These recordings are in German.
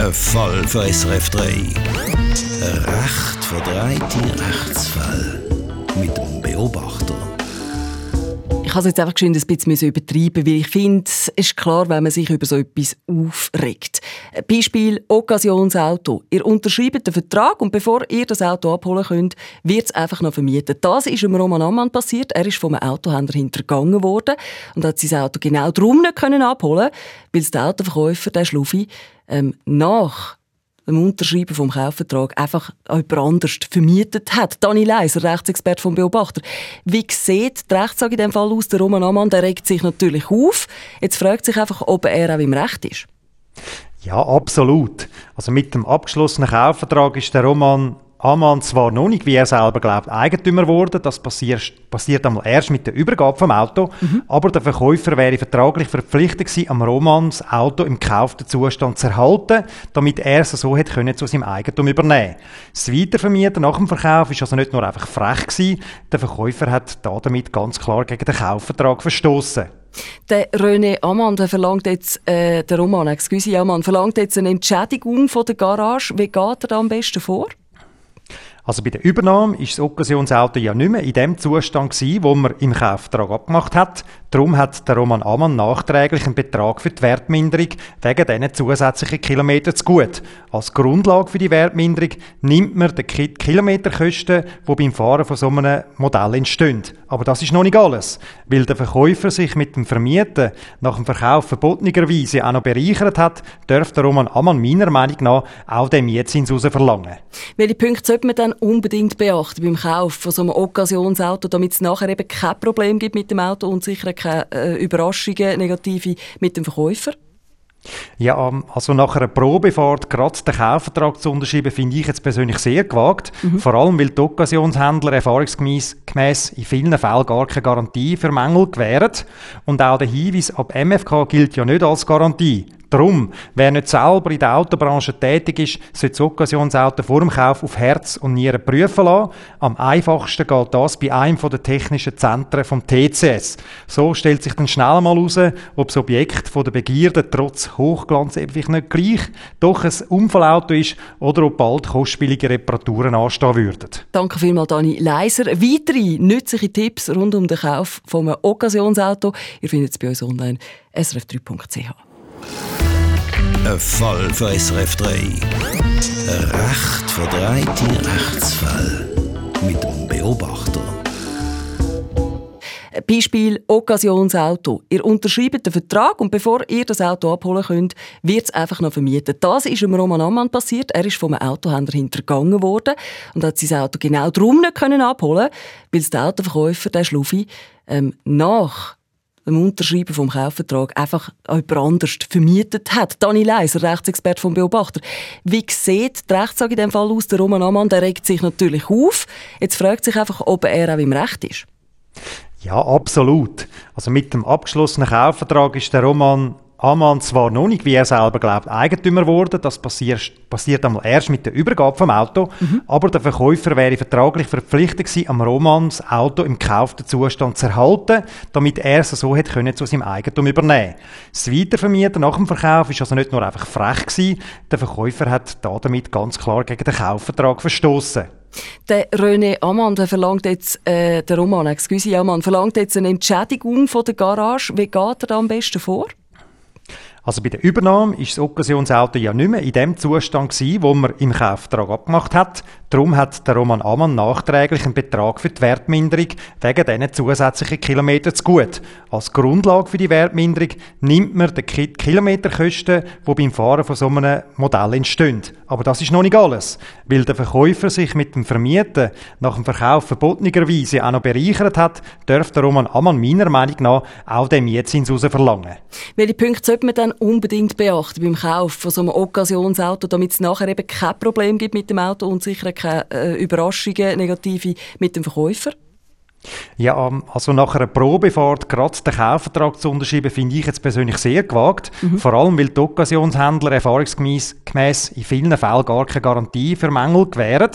Ein Fall für SRF 3. Ein recht verdrehte Rechtsfall. Mit dem Beobachter. Ich habe es jetzt einfach geschwind ein bisschen übertreiben, weil ich finde, es ist klar, wenn man sich über so etwas aufregt. Beispiel Occasionsauto. Ihr unterschreibt den Vertrag und bevor ihr das Auto abholen könnt, wird es einfach noch vermietet. Das ist dem Roman Ammann passiert. Er ist vom Autohändler hintergangen worden und hat sein Auto genau darum nicht können abholen, weil der Autoverkäufer, der Schluffi, ähm, nach dem Unterschreiben vom Kaufvertrag einfach jemand anders vermietet hat. Dani Leiser, Rechtsexperte vom Beobachter. Wie sieht die Rechtssage in diesem Fall aus? Der Roman Amann der regt sich natürlich auf. Jetzt fragt sich einfach, ob er auch im Recht ist. Ja, absolut. Also mit dem abgeschlossenen Kaufvertrag ist der Roman Amann zwar noch nicht, wie er selber glaubt, Eigentümer geworden. Das passiert, passiert einmal erst mit der Übergabe vom Auto. Mhm. Aber der Verkäufer wäre vertraglich verpflichtet gewesen, am Romans Auto im gekauften Zustand zu erhalten, damit er es so hätte können zu seinem Eigentum übernehmen. Das Weitervermieten nach dem Verkauf ist also nicht nur einfach frech gewesen. Der Verkäufer hat damit ganz klar gegen den Kaufvertrag verstoßen. Der René Ammann der verlangt jetzt, äh, der Roman, excuse Ammann, verlangt jetzt eine Entschädigung von der Garage. Wie geht er da am besten vor? Also bei der Übernahme ist das Occasionsauto ja nicht mehr in dem Zustand gewesen, wo man im Kaufvertrag abgemacht hat. Darum hat der Roman Amann nachträglich einen Betrag für die Wertminderung wegen diesen zusätzlichen Kilometern zu gut. Als Grundlage für die Wertminderung nimmt man die Kilometerkosten, die beim Fahren von so einem Modell entstehen. Aber das ist noch nicht alles. Weil der Verkäufer sich mit dem Vermieten nach dem Verkauf verbotenerweise auch noch bereichert hat, dürfte Roman Amann meiner Meinung nach auch den Mietzins verlangen. Welche Punkte sollte man dann unbedingt beachten beim Kauf von so einem Occasionsauto, damit es nachher eben kein Problem gibt mit dem Auto und sicher keine äh, Überraschungen, negative mit dem Verkäufer? Ja, ähm, also nach einer Probefahrt gerade den Kaufvertrag zu unterschreiben, finde ich jetzt persönlich sehr gewagt. Mhm. Vor allem, weil die Occasionshändler erfahrungsgemäß in vielen Fällen gar keine Garantie für Mängel gewähren. Und auch der Hinweis ab MFK gilt ja nicht als Garantie. Darum, wer nicht selber in der Autobranche tätig ist, sollte das Occasionsauto vor dem Kauf auf Herz und Nieren prüfen lassen. Am einfachsten geht das bei einem der technischen Zentren vom TCS. So stellt sich dann schnell mal heraus, ob das Objekt von der Begierde trotz Hochglanz einfach nicht gleich doch ein Unfallauto ist oder ob bald kostspielige Reparaturen anstehen würden. Danke vielmals, Dani Leiser. Weitere nützliche Tipps rund um den Kauf von einem Occasionsauto, ihr findet es bei uns online srf3.ch. Ein Fall für SRF 3. Ein recht verdrehte Rechtsfall. Mit dem Beobachter. Beispiel Occasionsauto. Ihr unterschreibt den Vertrag und bevor ihr das Auto abholen könnt, wird es einfach noch vermietet. Das ist dem Roman Ammann passiert. Er ist vom Autohändler hintergangen worden und hat sein Auto genau darum nicht können abholen, weil der Autoverkäufer, der Schluffi, ähm, nach dem Unterschreiben vom Kaufvertrag einfach jemand anders vermietet hat. Dani Leiser, Rechtsexperte vom Beobachter. Wie sieht die Rechtssage in diesem Fall aus? Der Roman Amann der regt sich natürlich auf. Jetzt fragt sich einfach, ob er auch im Recht ist. Ja, absolut. Also mit dem abgeschlossenen Kaufvertrag ist der Roman Amann zwar noch nicht, wie er selber glaubt, Eigentümer geworden. Das passiert, passiert einmal erst mit der Übergabe vom Auto. Mhm. Aber der Verkäufer wäre vertraglich verpflichtet gewesen, am Romans Auto im gekauften Zustand zu erhalten, damit er es so hätte können zu seinem Eigentum übernehmen. Das Weitervermieten nach dem Verkauf ist also nicht nur einfach frech gewesen. Der Verkäufer hat damit ganz klar gegen den Kaufvertrag verstoßen. Der René Ammann der verlangt jetzt, äh, der Roman, excuse Ammann, verlangt jetzt eine Entschädigung von der Garage. Wie geht er da am besten vor? Also bei der Übernahme ist das Occasionsauto ja nicht mehr in dem Zustand gewesen, wo man im Kaufvertrag abgemacht hat. Darum hat der Roman Amann nachträglich einen Betrag für die Wertminderung wegen diesen zusätzlichen Kilometern zu gut. Als Grundlage für die Wertminderung nimmt man die Kilometerkosten, die beim Fahren von so einem Modell entstehen. Aber das ist noch nicht alles. Weil der Verkäufer sich mit dem Vermieten nach dem Verkauf verbotenerweise auch noch bereichert hat, dürfte Roman Amann meiner Meinung nach auch den Mietzins verlangen. Welche Punkte sollte man dann unbedingt beachten beim Kauf von so einem Occasionsauto, damit es nachher eben kein Problem gibt mit dem Auto und sicher keine äh, Überraschungen, negative mit dem Verkäufer? Ja, ähm, also nach einer Probefahrt gerade den Kaufvertrag zu unterschreiben, finde ich jetzt persönlich sehr gewagt. Mhm. Vor allem, weil die Occasionshändler erfahrungsgemäß in vielen Fällen gar keine Garantie für Mängel gewähren.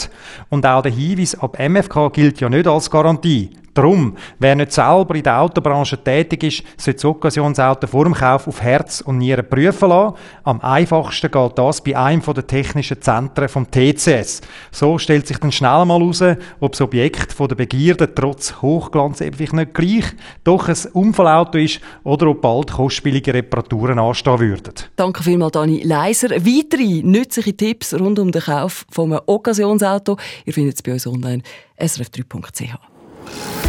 Und auch der Hinweis ab MFK gilt ja nicht als Garantie. Darum, wer nicht selber in der Autobranche tätig ist, sollte das Occasionsauto vor dem Kauf auf Herz und Nieren prüfen lassen. Am einfachsten geht das bei einem der technischen Zentren vom TCS. So stellt sich dann schnell mal heraus, ob das Objekt von der Begierde trotz Hochglanz vielleicht nicht gleich doch ein Unfallauto ist oder ob bald kostspielige Reparaturen anstehen würden. Danke vielmals, Dani Leiser. Weitere nützliche Tipps rund um den Kauf von einem Occasionsauto, ihr findet es bei uns online srf3.ch.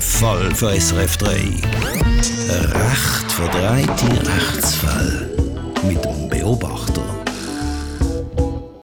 Fall für SRF 3. Ein recht verdrehte Rechtsfall mit dem Beobachter.